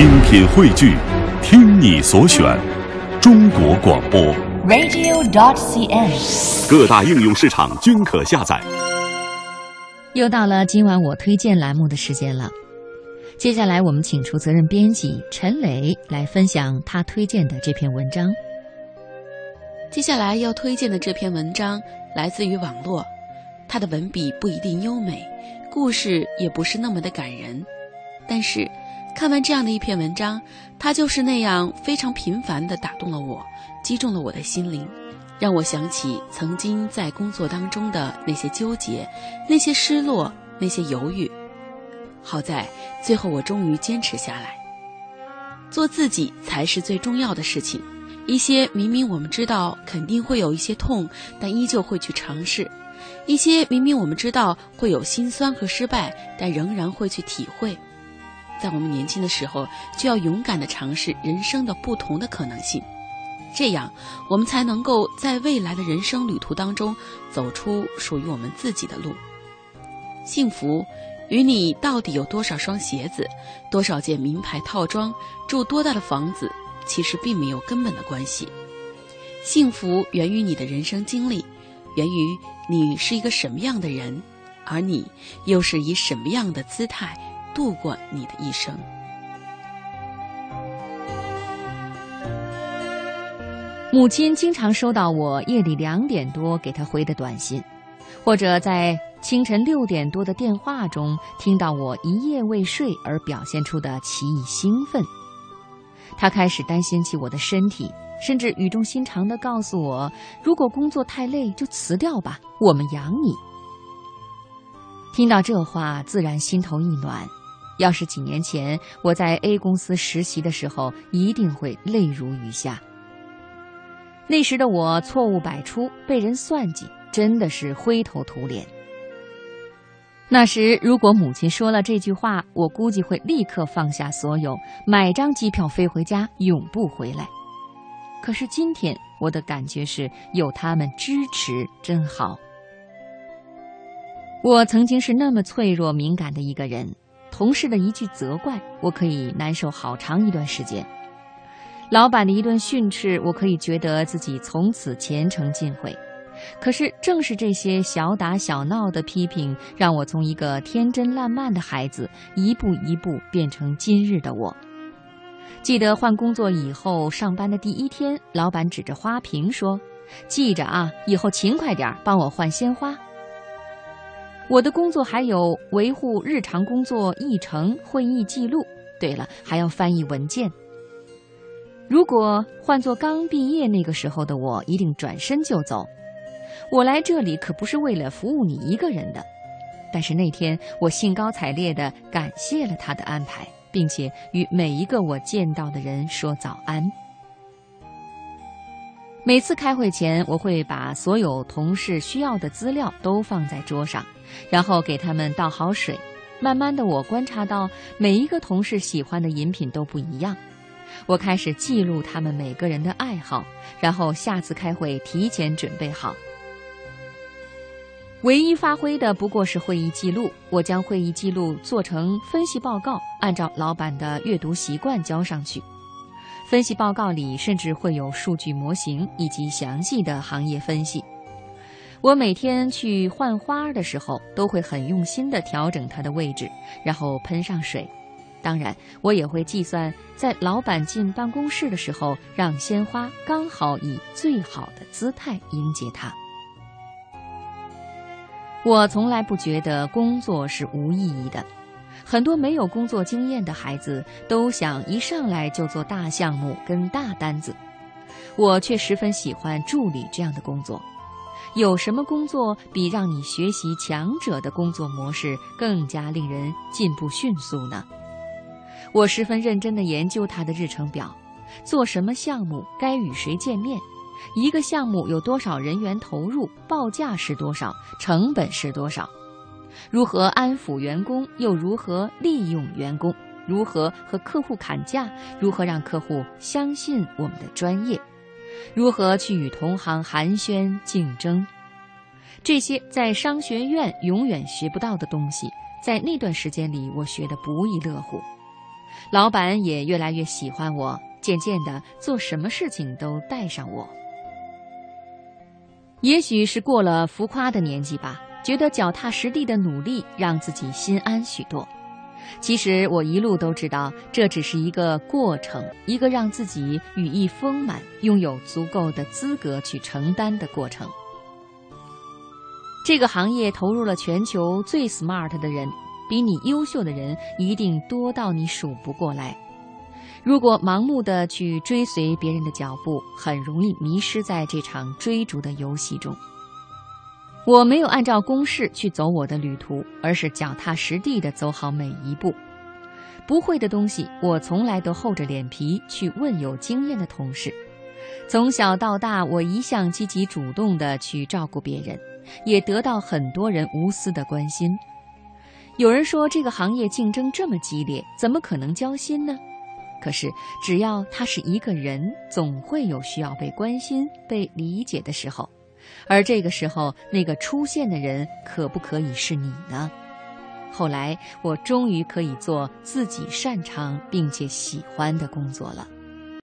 精品汇聚，听你所选，中国广播。radio.dot.cn，。各大应用市场均可下载。又到了今晚我推荐栏目的时间了。接下来我们请出责任编辑陈磊来分享他推荐的这篇文章。接下来要推荐的这篇文章来自于网络，它的文笔不一定优美，故事也不是那么的感人，但是看完这样的一篇文章，它就是那样非常频繁地打动了我，击中了我的心灵，让我想起曾经在工作当中的那些纠结、那些失落、那些犹豫。好在最后我终于坚持下来，做自己才是最重要的事情。一些明明我们知道肯定会有一些痛，但依旧会去尝试；一些明明我们知道会有心酸和失败，但仍然会去体会。在我们年轻的时候，就要勇敢地尝试人生的不同的可能性，这样我们才能够在未来的人生旅途当中走出属于我们自己的路。幸福与你到底有多少双鞋子、多少件名牌套装、住多大的房子，其实并没有根本的关系。幸福源于你的人生经历，源于你是一个什么样的人，而你又是以什么样的姿态度过你的一生。母亲经常收到我夜里两点多给她回的短信，或者在清晨六点多的电话中听到我一夜未睡而表现出的奇异兴奋。她开始担心起我的身体，甚至语重心长地告诉我：“如果工作太累，就辞掉吧，我们养你。”听到这话，自然心头一暖。要是几年前我在 A 公司实习的时候，一定会泪如雨下。那时的我错误百出，被人算计，真的是灰头土脸。那时如果母亲说了这句话，我估计会立刻放下所有，买张机票飞回家，永不回来。可是今天我的感觉是有他们支持真好。我曾经是那么脆弱敏感的一个人，同事的一句责怪，我可以难受好长一段时间。老板的一顿训斥，我可以觉得自己从此前程尽毁。可是，正是这些小打小闹的批评，让我从一个天真烂漫的孩子，一步一步变成今日的我。记得换工作以后，上班的第一天，老板指着花瓶说：“记着啊，以后勤快点，帮我换鲜花。”我的工作还有维护日常工作议程、会议记录。对了，还要翻译文件。如果换做刚毕业那个时候的我，一定转身就走。我来这里可不是为了服务你一个人的。但是那天，我兴高采烈地感谢了他的安排，并且与每一个我见到的人说早安。每次开会前，我会把所有同事需要的资料都放在桌上，然后给他们倒好水。慢慢的，我观察到每一个同事喜欢的饮品都不一样。我开始记录他们每个人的爱好，然后下次开会提前准备好。唯一发挥的不过是会议记录，我将会议记录做成分析报告，按照老板的阅读习惯交上去。分析报告里甚至会有数据模型以及详细的行业分析。我每天去换花的时候，都会很用心地调整它的位置，然后喷上水。当然，我也会计算在老板进办公室的时候，让鲜花刚好以最好的姿态迎接他。我从来不觉得工作是无意义的。很多没有工作经验的孩子都想一上来就做大项目跟大单子，我却十分喜欢助理这样的工作。有什么工作比让你学习强者的工作模式更加令人进步迅速呢？我十分认真地研究他的日程表，做什么项目该与谁见面，一个项目有多少人员投入，报价是多少，成本是多少。如何安抚员工，又如何利用员工？如何和客户砍价？如何让客户相信我们的专业？如何去与同行寒暄竞争？这些在商学院永远学不到的东西，在那段时间里，我学得不亦乐乎。老板也越来越喜欢我，渐渐的做什么事情都带上我。也许是过了浮夸的年纪吧，觉得脚踏实地的努力让自己心安许多。其实我一路都知道，这只是一个过程，一个让自己羽翼丰满、拥有足够的资格去承担的过程。这个行业投入了全球最 smart 的人，比你优秀的人一定多到你数不过来。如果盲目的去追随别人的脚步，很容易迷失在这场追逐的游戏中。我没有按照公式去走我的旅途，而是脚踏实地地走好每一步。不会的东西，我从来都厚着脸皮去问有经验的同事。从小到大，我一向积极主动地去照顾别人，也得到很多人无私的关心。有人说这个行业竞争这么激烈，怎么可能交心呢？可是只要他是一个人，总会有需要被关心、被理解的时候。而这个时候，那个出现的人可不可以是你呢？后来，我终于可以做自己擅长并且喜欢的工作了。